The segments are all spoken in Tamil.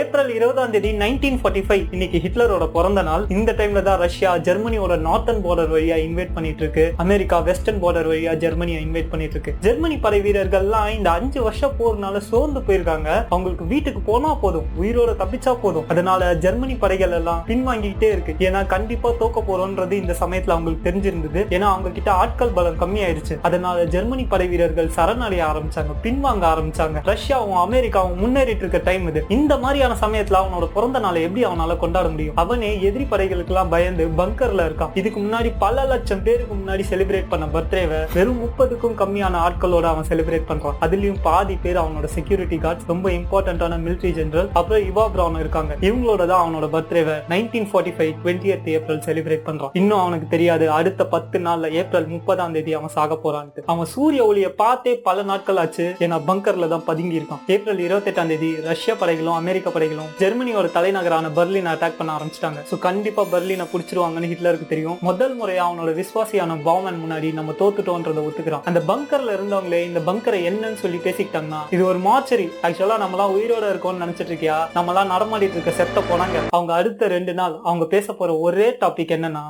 ஏப்ரல் இருபதாம் தேதி நைன்டீன் ஃபார்ட்டி ஃபைவ் இன்னைக்கு ஹிட்லரோட பிறந்த நாள். இந்த டைம்ல தான் ரஷ்யா ஜெர்மனியோட நார்த்தன் பார்டர் வழியா இன்வைட் பண்ணிட்டு இருக்கு அமெரிக்கா வெஸ்டர்ன் பார்டர் வழியா ஜெர்மனியை இன்வைட் பண்ணிட்டு இருக்கு ஜெர்மனி படை வீரர்கள்லாம் இந்த அஞ்சு வருஷ போர்னால சோர்ந்து போயிருக்காங்க. அவங்களுக்கு வீட்டுக்கு போனா போதும். உயிரோட தப்பிச்சா போதும். அதனால ஜெர்மனி படைகள் எல்லாம் பின்வாங்கிக்கிட்டே இருக்கு. ஏன்னா கண்டிப்பா தோக்க போறோம்ன்றது இந்த சமயத்துல அவங்களுக்கு தெரிஞ்சிருந்தது. ஏன்னா அவங்க கிட்ட ஆட்கள் பலம் கம்மியாயிருச்சு. அதனால ஜெர்மனி படை வீரர்கள் சரணடைய ஆரம்பிச்சாங்க. பின்வாங்க ஆரம்பிச்சாங்க. ரஷ்யாவும் அமெரிக்காவும் முன்னேறிட்டு இருக்க டைம் இது. இந்த மாதிரியான சமயத்துல அவனோட பிறந்த நாளை எப்படி அவனால கொண்டாட முடியும்? அவனே எதிரி படைகளுக்கு எல்லாம் பயந்து பங்கர்ல இருக்கான். இதுக்கு முன்னாடி பல லட்சம் பேருக்கு முன்னாடி செலிப்ரேட் பண்ண பர்த்டேவை வெறும் முப்பதுக்கும் கம்மியான ஆட்களோட அவன் செலிப்ரேட் பண்றான். அதுலயும் பாதி பேர் அவனோட செக்யூரிட்டி கார்ட்ஸ் ரொம்ப இம்பார்ட்டன்டான மிலிட்டரி ஜெனரல் அப்புறம் இவா பிரவுன் இருக்காங்க. இவங்களோட தான் அவனோட பர்த்டேவை nineteen forty five twenty April celebrate பண்றான். இன்னும் அவனுக்கு தெரியாது அடுத்த பத்து நாள்ல ஏப்ரல் முப்பதாம் தேதி அவன் சாக போறான்ட்டு. அவன் சூரிய ஒளியை பார்த்தே பல நாட்கள் ஆச்சு. ஏன்னா பங்கர்ல தான் பதுங்கி இருக்கான். ஏப்ரல் இருபத்தி எட்டாம் தேதி ரஷ்ய படைகளும் அமெரிக்க படைகளும் ஜெர்மனியோட தலைநகரான பெர்லின் அட்டாக் பண்ண ஆரம்பிச்சிட்டாங்க. சோ கண்டிப்பா பெர்லினை புடிச்சிருவாங்கன்னு ஹிட்லருக்கு தெரியும். முதல் முறையா அவனோட விசுவாசியான பவுமன் முன்னாடி நம்ம தோத்துட்டோன்றதை ஒத்துக்கிறான். அந்த பங்கர்ல இருந்தவங்களே இந்த பங்கரை என்னன்னு சொல்லி பேசிக்கிட்டாங்கன்னா இது ஒரு மார்ச்சரி ஆக்சுவலா நம்மளாம் உயிரோட இருக்கோம்னு நினைச்சிட்டு இருக்கியா நம்மளாம் நடமாடிட்டு இருக்க செத்த போனாங்க அவங்க அடுத்த ரெண்டு நாள் அவங்க பேச போற ஒரே டாபிக் என்னன்னா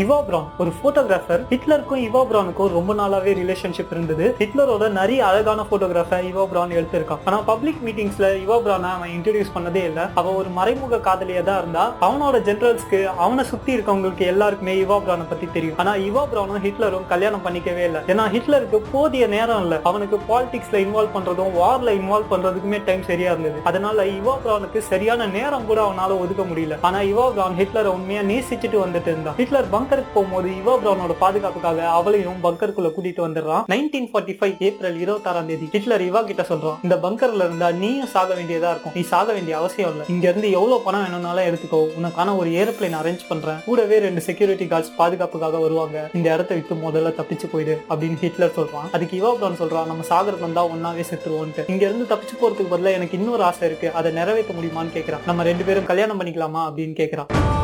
இவா பிரவுன் ஒரு போட்டோகிராஃபர் ஹிட்லருக்கும் இவா பிரவுனுக்கும் ரொம்ப நாளாவே ரிலேஷன்ஷிப் இருந்தது. ஹிட்லரோட நிறைய அழகான போட்டோகிராஃபர் இவா பிரவுன் எடுத்திருக்கான். ஆனா பப்ளிக் மீட்டிங்ஸ்ல இவா பிரவுனை அவன் இன்ட்ரடியூஸ் பண்ணதே இல்ல. அவ ஒரு மறைமுக காதலியா தான் இருந்தா அவனோட ஜெனரல்ஸ்க்கு அவனை சுத்தி இருக்கவங்களுக்கு எல்லாருக்குமே இவா பிரவுனை பத்தி தெரியும். ஆனா இவா பிரவுனும் ஹிட்லரும் கல்யாணம் பண்ணிக்கவே இல்லை. ஏன்னா ஹிட்லருக்கு போதிய நேரம் இல்ல. அவனுக்கு பாலிடிக்ஸ்ல இன்வால்வ் பண்றதும் வார்ல இன்வால்வ் பண்றதுக்குமே டைம் சரியா இருந்தது. அதனால இவா பிரவுனுக்கு சரியான நேரம் கூட அவனால ஒதுக்க முடியல. ஆனா இவா பிரவுன் ஹிட்லரை உண்மையா நேசிச்சுட்டு வந்துட்டு இருந்தான். ஹிட்லர் பங்கர் பங்கருக்கு போகும்போது இவா பிரவுனோட பாதுகாப்புக்காக அவளையும் பங்கருக்குள்ள கூட்டிட்டு வந்துடுறான். நைன்டீன் ஃபார்ட்டி ஃபைவ் ஏப்ரல் இருபத்தாறாம் தேதி ஹிட்லர் இவா கிட்ட சொல்றான் இந்த பங்கர்ல இருந்தா நீயும் சாக வேண்டியதா இருக்கும். நீ சாக வேண்டிய அவசியம் இல்லை. இங்க இருந்து எவ்வளவு பணம் வேணும்னாலும் எடுத்துக்கோ. உனக்கான ஒரு ஏரோப்ளேன் அரேஞ்ச் பண்றேன். கூடவே ரெண்டு செக்யூரிட்டி கார்ட்ஸ் பாதுகாப்புக்காக வருவாங்க. இந்த இடத்த விட்டு முதல்ல தப்பிச்சு போயிடு அப்படின்னு ஹிட்லர் சொல்றான். அதுக்கு இவா பிரவுன் சொல்றான் நம்ம சாகருக்கு வந்தா ஒன்னாவே செத்துருவோன்ட்டு. இங்க இருந்து தப்பிச்சு போறதுக்கு பதிலா எனக்கு இன்னொரு ஆசை இருக்கு. அதை நிறைவேற்ற முடியுமான்னு கேக்குறான். நம்ம ரெண்டு பேரும் கல்யாணம் பண்ணிக்கலாமா? அப்படின்னு கேக்குறான்.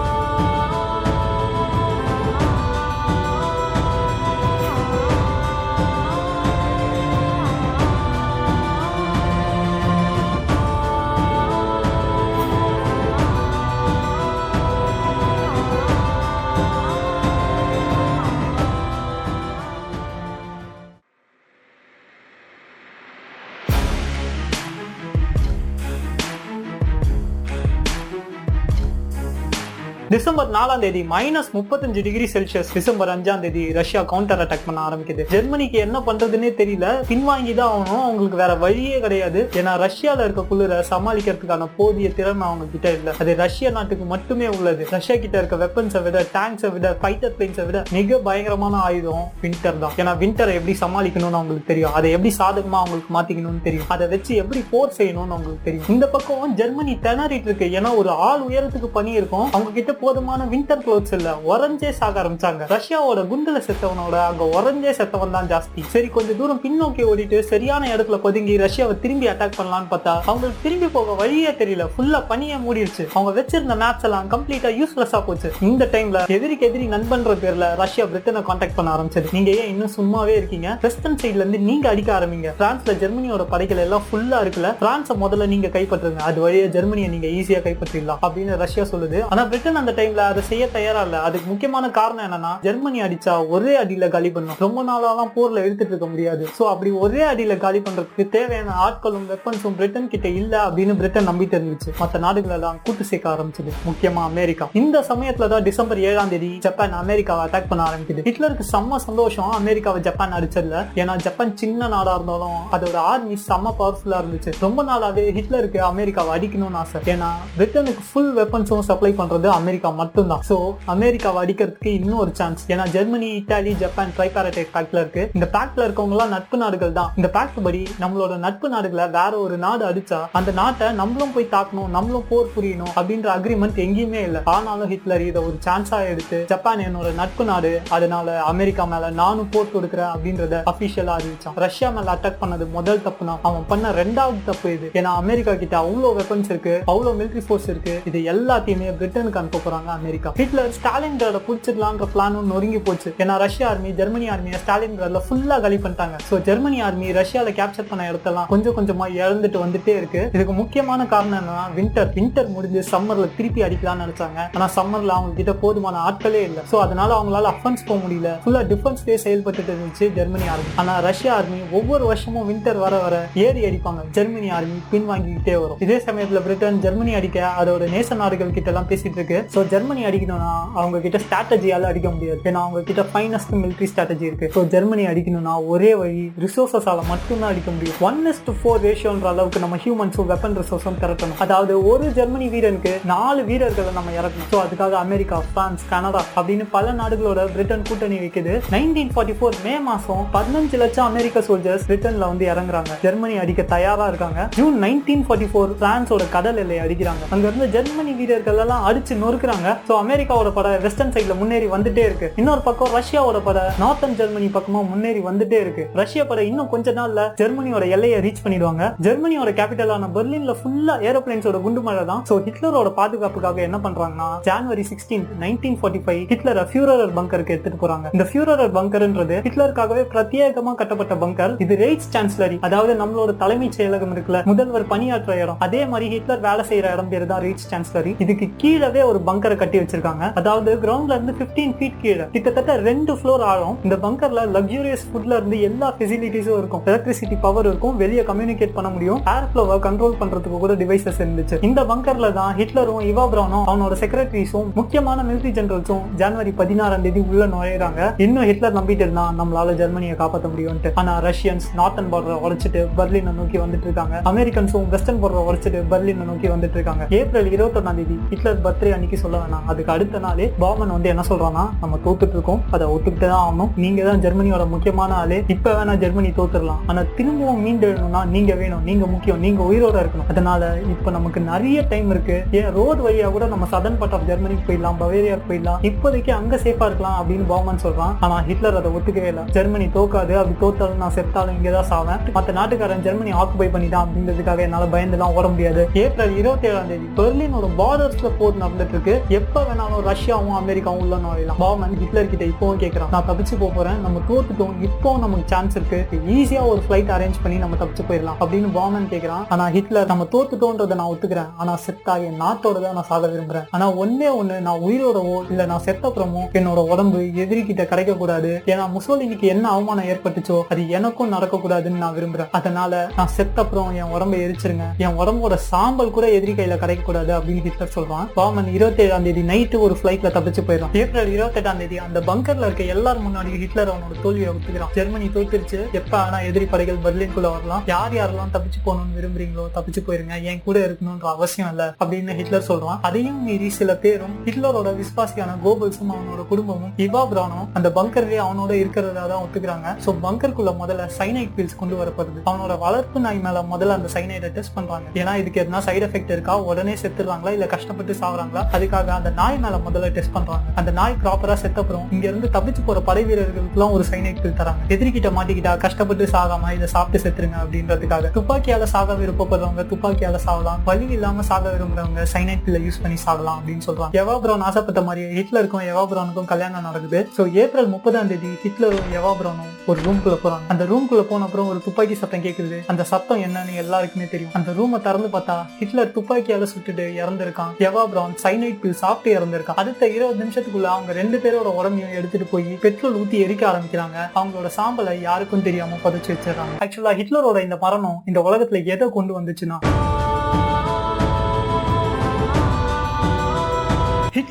டிசம்பர் நாலாம் தேதி மைனஸ் முப்பத்தஞ்சு டிகிரி செல்சியஸ் டிசம்பர் அஞ்சாம் தேதி ரஷ்யா கவுண்டர் அட்டாக் பண்ண ஆரம்பிக்குது. ஜெர்மனிக்கு என்ன பண்றதுன்னே தெரியல. பின்வாங்கி தான் ஆகணும். அவங்களுக்கு வேற வழியே கிடையாது. ஏன்னா ரஷ்யால இருக்க குளிர சமாளிக்கிறதுக்கான போதிய திறமை அவங்க கிட்ட இல்ல. அது ரஷ்யா நாட்டுக்கு மட்டுமே உள்ளது. ரஷ்யா கிட்ட இருக்க வெப்பன்ஸை விட டேங்க்ஸை விட ஃபைட்டர் பிளேன்ஸை விட மிக பயங்கரமான ஆயுதம் வின்டர் தான். ஏன்னா வின்டரை எப்படி சமாளிக்கணும்னு அவங்களுக்கு தெரியும். அதை எப்படி சாதகமா அவங்களுக்கு மாத்திக்கணும்னு தெரியும். அதை வச்சு எப்படி போர் செய்யணும்னு அவங்களுக்கு தெரியும். இந்த பக்கம் ஜெர்மனி திணறிட்டு இருக்கு. ஏன்னா ஒரு ஆள் உயரத்துக்கு பணி இருக்கும் அவங்க கிட்ட போதுமான வின்டர் க்ளோத்ஸ் இல்ல உறைஞ்சே சாக ஆரம்பிச்சாங்க. ரஷ்யாவோட குண்டுல செத்தவனோட அங்க உறைஞ்சே செத்தவன் தான் ஜாஸ்தி. சரி கொஞ்சம் தூரம் பின்னோக்கி ஓடிட்டு சரியான இடத்துல பொதுங்கி ரஷ்யாவை திரும்பி அட்டாக் பண்ணலாம்னு பார்த்தா அவங்களுக்கு திரும்பி போக வழியே தெரியல. ஃபுல்லா பனியே மூடிடுச்சு அவங்க வச்சிருந்த மேப்ஸ் எல்லாம் கம்ப்ளீட்டா யூஸ்லெஸ்ஸா போச்சு. இந்த டைம்ல எதிரிக்கு எதிரி நண்பன்ற பேர்ல ரஷ்யா பிரிட்டனை காண்டாக்ட் பண்ண ஆரம்பிச்சது. நீங்க ஏன் இன்னும் சும்மாவே இருக்கீங்க? வெஸ்டர்ன் சைட்ல இருந்து நீங்க அடிக்க ஆரம்பிங்க. பிரான்ஸ்ல ஜெர்மனியோட படைகள் எல்லாம் ஃபுல்லா இருக்குல்ல பிரான்ஸை முதல்ல நீங்க கைப்பற்றுங்க. அது வழியா ஜெர்மனியை நீங்க ஈஸியா கைப்பற்றிடலாம் அப்படின்னு ரஷ்யா சொல்லுது. ஆனா பிரிட்டன் அந்த டைம்ல அதை செய்ய தயாரா இல்ல? அதுக்கு முக்கியமான காரணம் என்னன்னா ஜெர்மனி அடிச்சா ஒரே அடியில காலி பண்ணும். ரொம்ப நாளாலாம் போர்ல இழுத்துட்டு இருக்க முடியாது. சோ அப்படி ஒரே அடியில காலி பண்றதுக்கு தேவையான ஆட்களும் வெப்பன்ஸும் பிரிட்டன் கிட்ட இல்ல அப்படின்னு பிரிட்டன் நம்பிட்டு இருந்துச்சு. மற்ற நாடுகள் எல்லாம் கூட்டு சேர்க்க ஆரம்பிச்சது. முக்கியமா அமெரிக்கா. இந்த சமயத்துல தான் டிசம்பர் ஏழாம் தேதி ஜப்பான் அமெரிக்காவை அட்டாக் பண்ண ஆரம்பிக்குது. ஹிட்லருக்கு செம்ம சந்தோஷம் அமெரிக்காவை ஜப்பான் அடிச்சதுல. ஏன்னா ஜப்பான் சின்ன நாடா இருந்தாலும் அதோட ஆர்மி செம்ம பவர்ஃபுல்லா இருந்துச்சு. ரொம்ப நாளாவே ஹிட்லருக்கு அமெரிக்காவை அடிக்கணும்னு ஆசை. ஏன்னா பிரிட்டனுக்கு ஃபுல் வெப்பன்ஸும் சப்ளை பண்றது அமெரிக்கா மட்டும்தான். சோ அமெரிக்காவை அடிக்கிறதுக்கு இன்னும் ஒரு சான்ஸ் ஏன்னா ஜெர்மனி இட்டாலி ஜப்பான் ட்ரைபாரடைட் பேக்ட்ல இருக்கு. இந்த பேக்ட்ல இருக்கவங்க எல்லாம் நட்பு நாடுகள் தான். இந்த பேக்ட் படி நம்மளோட நட்பு நாடுகளை வேற ஒரு நாடு அடிச்சா அந்த நாட்டை நம்மளும் போய் தாக்கணும் நம்மளும் போர் புரியணும் அப்படின்ற அக்ரிமெண்ட் எங்கேயுமே இல்ல. ஆனாலும் ஹிட்லர் இதை ஒரு சான்ஸா எடுத்து ஜப்பான் என்னோட நட்பு நாடு அதனால அமெரிக்கா மேல நானும் போர் கொடுக்குறேன் அப்படின்றத அபிஷியலா அறிவிச்சான். ரஷ்யா மேல அட்டாக் பண்ணது முதல் தப்பு தான் அவன் பண்ண ரெண்டாவது தப்பு இது ஏன்னா அமெரிக்கா கிட்ட அவ்வளவு வெப்பன்ஸ் இருக்கு அவ்வளவு மிலிட்ரி ஃபோர்ஸ் இருக்கு. இது எல்லாத்தையுமே பிரிட்டனுக்கு அனுப்ப போறாங்க அமெரிக்கா. ஹிட்லர் ஸ்டாலின் கிராட பிடிச்சிடலான்ற பிளானும் நொறுங்கி போச்சு. ஏன்னா ரஷ்யா ஆர்மி ஜெர்மனி ஆர்மியை ஸ்டாலின் கிராட்ல ஃபுல்லா கலி பண்ணிட்டாங்க. சோ ஜெர்மனி ஆர்மி ரஷ்யால கேப்சர் பண்ண இடத்தெல்லாம் கொஞ்சம் கொஞ்சமா இழந்துட்டு வந்துட்டே இருக்கு. இதுக்கு முக்கியமான காரணம் என்னன்னா வின்டர் வின்டர் முடிஞ்சு சம்மர்ல திருப்பி அடிக்கலாம்னு நினைச்சாங்க. ஆனா சம்மர்ல அவங்க கிட்ட போதுமான ஆட்களே இல்ல. சோ அதனால அவங்களால அஃபென்ஸ் போக முடியல. ஃபுல்லா டிஃபென்ஸ்லேயே செயல்பட்டு இருந்துச்சு ஜெர்மனி ஆர்மி ஆனா ரஷ்யா ஆர்மி ஒவ்வொரு வருஷமும் வின்டர் வர வர ஏறி அடிப்பாங்க. ஜெர்மனி ஆர்மி பின் வாங்கிக்கிட்டே வரும். இதே சமயத்துல பிரிட்டன் ஜெர்மனி அடிக்க அதோட நேச நாடுகள் கிட்ட எல்லாம் பேசிட்டு இருக்கு. ஸோ ஜெர்மனி அடிக்கணும்னா அவங்க கிட்ட ஸ்ட்ராட்டஜியால் அடிக்க முடியாது. ஏன்னா அவங்க கிட்ட ஃபைனஸ்ட் மிலிட்டரி ஸ்ட்ராட்டஜி இருக்கு. ஸோ ஜெர்மனி அடிக்கணும்னா ஒரே வழி ரிசோர்ஸஸால் மட்டும்தான் அடிக்க முடியும். ஒன் இஸ் டு ஃபோர் ரேஷியோன்ற அளவுக்கு நம்ம ஹியூமன்ஸும் வெப்பன் ரிசோர்ஸும் திரட்டணும். அதாவது ஒரு ஜெர்மனி வீரனுக்கு நாலு வீரர்களை நம்ம இறக்கணும். ஸோ அதுக்காக அமெரிக்கா பிரான்ஸ் கனடா அப்படின்னு பல நாடுகளோட பிரிட்டன் கூட்டணி வைக்குது. நைன்டீன் ஃபார்ட்டி ஃபோர் மே மாசம் பதினஞ்சு லட்சம் அமெரிக்க சோல்ஜர்ஸ் பிரிட்டன்ல வந்து இறங்குறாங்க. ஜெர்மனி அடிக்க தயாரா இருக்காங்க. ஜூன் நைன்டீன் ஃபார்ட்டி ஃபோர் பிரான்ஸோட கடல் எல்லையை அடிக்கிறாங்க. அங்கேருந்து ஜெர்மனி வீரர்கள் எல்லாம் அடிச்சு இருக்கிறாங்க ஸோ அமெரிக்காவோட பட வெஸ்டர்ன் சைட்ல முன்னேறி வந்துட்டே இருக்கு. இன்னொரு பக்கம் ரஷ்யாவோட பட நார்த்தன் ஜெர்மனி பக்கமா முன்னேறி வந்துட்டே இருக்கு. ரஷ்ய பட இன்னும் கொஞ்ச நாள்ல ஜெர்மனியோட எல்லையை ரீச் பண்ணிடுவாங்க. ஜெர்மனியோட கேபிட்டலான பெர்லின்ல ஃபுல்லா ஏரோபிளைன்ஸோட குண்டு மழை தான். சோ ஹிட்லரோட பாதுகாப்புக்காக என்ன பண்றாங்கன்னா January sixteen nineteen forty five Hitler Fuhrer பங்கருக்கு எடுத்துட்டு போறாங்க. இந்த ஃபியூரர் பங்கர்ன்றது ஹிட்லருக்காகவே பிரத்யேகமா கட்டப்பட்ட பங்கர் இது ரெய்ட்ஸ் சான்சலரி அதாவது நம்மளோட தலைமைச் செயலகம் இருக்குல்ல முதல்வர் பணியாற்ற இடம். அதே மாதிரி ஹிட்லர் வேலை செய்யற இடம் பேர் தான் ரெய்ட்ஸ் சான்சலரி இதுக்கு கீழவே ஒரு பங்கரை பங்கரை கட்டி வச்சிருக்காங்க. அதாவது கிரவுண்ட்ல இருந்து 15 ஃபீட் கீழே. கிட்டத்தட்ட ரெண்டு ஃப்ளோர் ஆழம். இந்த பங்கர்ல லக்ஸூரியஸ் ஃபுட்ல இருந்து எல்லா ஃபெசிலிட்டிஸும் இருக்கும். எலக்ட்ரிசிட்டி பவர் இருக்கும். வெளியே கம்யூனிகேட் பண்ண முடியும். ஏர் ஃப்ளோவை கண்ட்ரோல் பண்றதுக்கு கூட டிவைசஸ் இருந்துச்சு. இந்த பங்கர்ல தான் ஹிட்லரும் இவா பிரவுனும் அவனோட செக்ரட்டரிஸும் முக்கியமான மிலிட்ரி ஜெனரல்ஸும் ஜனவரி பதினாறாம் தேதி உள்ள நுழையிறாங்க. இன்னும் ஹிட்லர் நம்பிட்டு இருந்தா நம்மளால ஜெர்மனியை காப்பாற்ற முடியும்ட்டு ஆனா ரஷ்யன்ஸ் நார்த்தன் பார்டரை உடைச்சிட்டு பர்லினை நோக்கி வந்துட்டு இருக்காங்க. அமெரிக்கன்ஸும் வெஸ்டர்ன் பார்டரை உடைச்சிட்டு பர்லினை நோக்கி வந்துட்டு இருக்காங்க. ஏப்ரல் இருபத்தொன்னாம் தேதி ஹிட்லர் பர்த்டே அன்னைக்கு சொல்ல வேணாம். அதுக்கு அடுத்த நாளே பாமன் வந்து என்ன சொல்றான்னா நம்ம தோத்துட்டு இருக்கோம் அதை ஒத்துக்கிட்டு தான் ஆகணும். நீங்க தான் ஜெர்மனியோட முக்கியமான ஆளு. இப்ப வேணா ஜெர்மனி தோத்துடலாம். ஆனா திரும்பவும் மீண்டெழணும்னா நீங்க வேணும். நீங்க முக்கியம். நீங்க உயிரோட இருக்கணும். அதனால இப்ப நமக்கு நிறைய டைம் இருக்கு. ஏன் ரோடு வழியா கூட நம்ம சதன் பார்ட் ஆஃப் ஜெர்மனிக்கு போயிடலாம் பவேரியா போயிடலாம். இப்போதைக்கு அங்க சேஃபா இருக்கலாம் அப்படின்னு பாமன் சொல்றான். ஆனா ஹிட்லர் அதை ஒத்துக்கவே இல்லை. ஜெர்மனி தோக்காது. அப்படி தோத்தாலும் நான் செத்தாலும் இங்கதான் சாவேன். மத்த நாட்டுக்காரன் ஜெர்மனி ஆக்குபை பண்ணிட்டான் அப்படிங்கிறதுக்காக என்னால பயந்துலாம் ஓட முடியாது. ஏப்ரல் இருபத்தி ஏழாம் தேதி பெர்லினோட பார்டர்ஸ்ல போர் நடந்துட்டு இருக்கு. எப்ப வேணாலும் ரஷ்யாவும் அமெரிக்காவும் உள்ள நுழையலாம். பாமன் ஹிட்லர் கிட்ட இப்பவும் கேட்கறான் நான் தப்பிச்சு போக போறேன். நம்ம தோத்துட்டோம். இப்போ நமக்கு சான்ஸ் இருக்கு. ஈஸியா ஒரு ஃபிளைட் அரேஞ்ச் பண்ணி நம்ம தப்பிச்சு போயிடலாம் அப்படின்னு பாமன் கேட்கறான் ஆனா ஹிட்லர் நம்ம தோத்துட்டோன்றத நான் ஒத்துக்கிறேன். ஆனா செத்தாக என் நாட்டோட தான் நான் சாக விரும்புறேன். ஆனா ஒன்னே ஒண்ணு நான் உயிரோடவோ இல்ல நான் செத்தப்புறமோ என்னோட உடம்பு எதிரி கிட்ட கிடைக்க கூடாது ஏன்னா முசோலினிக்கு என்ன அவமானம் ஏற்பட்டுச்சோ அது எனக்கும் நடக்க கூடாதுன்னு நான் விரும்புறேன். அதனால நான் செத்தப்புறம் என் உடம்பை எரிச்சிருங்க. என் உடம்போட சாம்பல் கூட எதிரி கையில கிடைக்க கூடாது அப்படின்னு ஹிட்லர் சொல்றான். பாமன் இருபத்தி ஏழாம் தேதி நைட்டு ஒரு ஃபிளைட்ல தப்பிச்சு போயிடும் ஏப்ரல் இருபத்தி எட்டாம் தேதி அந்த பங்கர்ல இருக்க எல்லாரும் முன்னாடி ஹிட்லர் அவனோட தோல்வியை ஒத்துக்கிறான். ஜெர்மனி தோத்துருச்சு. எப்ப ஆனா எதிரி படைகள் பர்லின்குள்ள வரலாம். யார் யாரெல்லாம் தப்பிச்சு போகணும்னு விரும்புறீங்களோ தப்பிச்சு போயிருங்க. என் கூட இருக்கணும்ன்ற அவசியம் இல்ல அப்படின்னு ஹிட்லர் சொல்றான். அதையும் மீறி சில பேரும் ஹிட்லரோட விஸ்வாசியான கோபல்ஸும் அவனோட குடும்பமும் இவா பிரானும் அந்த பங்கர்லயே அவனோட இருக்கிறதா தான் ஒத்துக்கிறாங்க. சோ பங்கருக்குள்ள முதல்ல சைனைட் பில்ஸ் கொண்டு வரப்படுது. அவனோட வளர்ப்பு நாய் மேல முதல்ல அந்த சைனைடை டெஸ்ட் பண்றாங்க. ஏன்னா இதுக்கு எதனா சைடு எஃபெக்ட் இருக்கா? உடனே செத்துறாங்களா இல்ல கஷ்டப்பட்டு சாவறாங்களா? அதுக்கு அதுக்காக அந்த நாய் மேல முதல்ல டெஸ்ட் பண்றாங்க. அந்த நாய் ப்ராப்பரா செத்தப்புறம் இங்க இருந்து தப்பிச்சு போற படை வீரர்களுக்கு ஒரு சைனைட் தராங்க. எதிரிகிட்ட மாட்டிக்கிட்டா கஷ்டப்பட்டு சாகாம இதை சாப்பிட்டு செத்துருங்க அப்படின்றதுக்காக. துப்பாக்கியால சாக விருப்பப்படுறவங்க துப்பாக்கியால சாகலாம். வலி இல்லாம சாக விரும்புறவங்க சைனைட் பில்ல யூஸ் பண்ணி சாகலாம் அப்படின்னு சொல்றாங்க. எவா பிரவுன் ஆசைப்பட்ட மாதிரி ஹிட்லருக்கும் எவா பிரவுனுக்கும் கல்யாணம் நடக்குது. சோ ஏப்ரல் முப்பதாம் தேதி ஹிட்லரும் எவா பிரவுனும் ஒரு ரூம்குள்ள போறாங்க. அந்த ரூம்குள்ள போன அப்புறம் ஒரு துப்பாக்கி சத்தம் கேக்குது. அந்த சத்தம் என்னன்னு எல்லாருக்குமே தெரியும். அந்த ரூமை திறந்து பார்த்தா ஹிட்லர் துப்பாக்கியால சுட்டுட்டு இறந்திருக்கான். எவா பிரவுன் சைனைட் பில் சாப்பிட்டு இறந்திருக்கா அடுத்த இருபது நிமிஷத்துக்குள்ள அவங்க ரெண்டு பேரோட உடம்பையும் எடுத்துட்டு போய் பெட்ரோல் ஊத்தி எரிக்க ஆரம்பிக்கிறாங்க. அவங்களோட சாம்பலை யாருக்கும் தெரியாம புதைச்சு வச்சிடறாங்க. ஆக்சுவலா ஹிட்லரோட இந்த மரணம் இந்த உலகத்துல எதை கொண்டு வந்துச்சுன்னா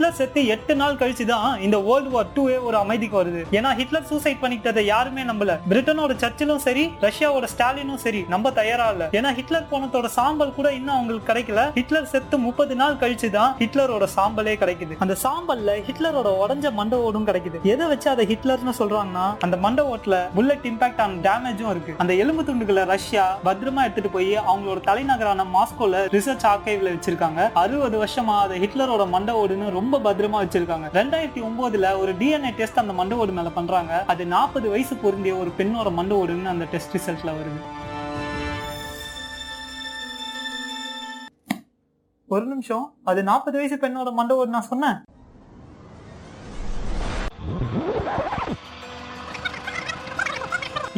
ஹிட்லர் செத்து எட்டு நாள் கழிச்சு தான் இந்த வேர்ல்டு வார் டூவே ஒரு அமைதிக்கு வருது. ஏன்னா ஹிட்லர் சூசைட் பண்ணிக்கிட்டதை யாருமே நம்பல. பிரிட்டனோட சர்ச்சிலும் சரி ரஷ்யாவோட ஸ்டாலினும் சரி நம்ம தயாரா இல்ல. ஏன்னா ஹிட்லர் போனத்தோட சாம்பல் கூட இன்னும் அவங்களுக்கு கிடைக்கல. ஹிட்லர் செத்து முப்பது நாள் கழிச்சு தான் ஹிட்லரோட சாம்பலே கிடைக்குது. அந்த சாம்பல்ல ஹிட்லரோட உடஞ்ச மண்ட ஓடும் கிடைக்குது. எதை வச்சு அதை ஹிட்லர்னு சொல்றாங்கன்னா அந்த மண்ட ஓட்டுல புல்லட் இம்பாக்ட் ஆன டேமேஜும் இருக்கு. அந்த எலும்பு துண்டுகளை ரஷ்யா பத்திரமா எடுத்துட்டு போய் அவங்களோட தலைநகரான மாஸ்கோல ரிசர்ச் ஆர்கைவ்ல வச்சிருக்காங்க. அறுபது வருஷமா அதை ஹிட்லரோட மண்ட ஓடுன்னு ரொம்ப பத்திரமா வச்சிருக்காங்க. ரெண்டாயிரத்தி ஒன்பதுல ஒரு டிஎன்ஏ டெஸ்ட் அந்த மண்டவோடு மேல பண்றாங்க. அது நாற்பது வயசு பொருந்திய ஒரு பெண்ணோட மண்டவோடுன்னு அந்த டெஸ்ட் ரிசல்ட்ல வருது. ஒரு நிமிஷம். அது நாற்பது வயசு பெண்ணோட மண்டவோடு நான் சொன்னேன்.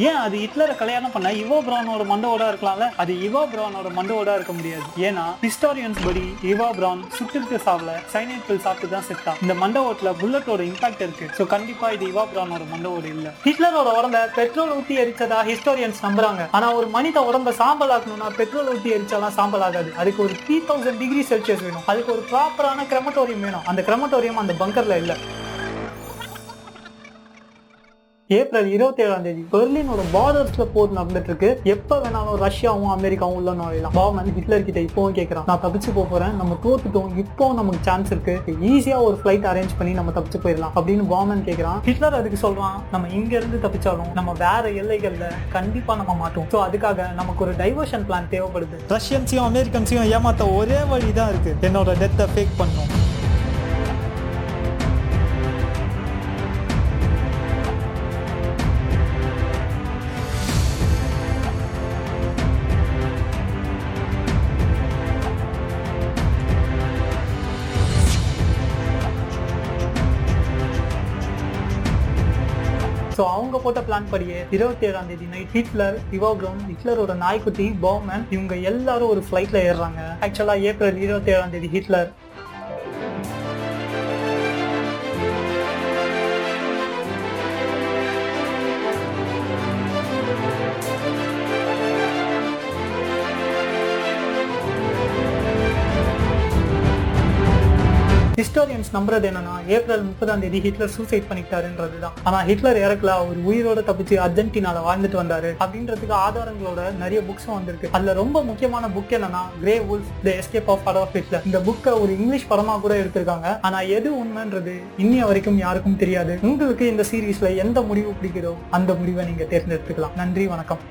ஏன் அது ஹிட்லரை கல்யாணம் பண்ண? இவோ பிரானோட மண்டவோட இருக்கலாம்ல? அது இவா பிரானோட மண்டவோட இருக்க முடியாது. ஏன்னா ஹிஸ்டாரியன்ஸ் படி இவா பிரான் சுத்திருக்க சாவல சைனைட் பில் சாப்பிட்டு தான் செத்தா. இந்த மண்டவோட்ல புல்லட்டோட இம்பாக்ட் இருக்கு. ஸோ கண்டிப்பா இது இவா பிரானோட மண்ட இல்ல. ஹிட்லரோட உடம்ப பெட்ரோல் ஊத்தி எரிச்சதா ஹிஸ்டாரியன்ஸ் நம்புறாங்க. ஆனா ஒரு மனித உடம்ப சாம்பல் ஆக்கணும்னா பெட்ரோல் ஊத்தி எரிச்சாலாம் சாம்பல் ஆகாது அதுக்கு ஒரு த்ரீ தௌசண்ட் டிகிரி செல்சியஸ் வேணும். அதுக்கு ஒரு ப்ராப்பரான கிரமட்டோரியம் வேணும். அந்த கிரமட்டோரியம் அந்த பங்கர்ல இல்லை. ஏப்ரல் இருபத்தி ஏழாம் தேதி பெர்லினோட பார்டர்ஸ்ல போர் நடந்துட்டு இருக்கு எப்ப வேணாலும் ரஷ்யாவும் அமெரிக்காவும் உள்ள நுழையலாம். பாவன் ஹிட்லர் கிட்ட இப்பவும் கேட்கறான் நான் தப்பிச்சு போக போறேன். நம்ம தோத்துட்டோம். இப்போ நமக்கு சான்ஸ் இருக்கு. ஈஸியா ஒரு ஃபிளைட் அரேஞ்ச் பண்ணி நம்ம தப்பிச்சு போயிடலாம் அப்படின்னு பாமன் கேட்கறான் ஹிட்லர் அதுக்கு சொல்றான் நம்ம இங்க இருந்து தப்பிச்சாலும் நம்ம வேற எல்லைகள்ல கண்டிப்பா நம்ம மாட்டோம். ஸோ அதுக்காக நமக்கு ஒரு டைவர்ஷன் பிளான் தேவைப்படுது. ரஷ்யன்ஸையும் அமெரிக்கன்ஸையும் ஏமாத்த ஒரே வழி தான் இருக்கு. என்னோட டெத்தை ஃபேக் பண்ணும் ஸோ அவங்க போட்ட பிளான் படியே இருபத்தி ஏழாம் தேதி நைட் ஹிட்லர் இவோ ஹிட்லரோட நாய்க்குட்டி பாமன் இவங்க எல்லாரும் ஒரு ஃபிளைட்ல ஏறுறாங்க. ஆக்சுவலா ஏப்ரல் இருபத்தி ஏழாம் தேதி ஹிட்லர் ஹிஸ்டோரியன்ஸ் நம்புறது என்னன்னா ஏப்ரல் முப்பதாம் தேதி ஹிட்லர் சூசைட் பண்ணிட்டாருன்றது தான் ஆனா ஹிட்லர் இறக்கல. அவர் உயிரோட தப்பிச்சு அர்ஜென்டினால வாழ்ந்துட்டு வந்தாரு. அப்படின்றதுக்கு ஆதாரங்களோட நிறைய புக்ஸும் வந்திருக்கு. அதுல ரொம்ப முக்கியமான புக் என்னன்னா grey wolf the escape of Adolf Hitler இந்த புக்கை ஒரு இங்கிலீஷ் படமா கூட எடுத்திருக்காங்க. ஆனா எது உண்மைன்றது இன்னைய வரைக்கும் யாருக்கும் தெரியாது. உங்களுக்கு இந்த சீரீஸ்ல எந்த முடிவு பிடிக்குதோ அந்த முடிவை நீங்க தேர்ந்தெடுத்துக்கலாம். நன்றி வணக்கம்.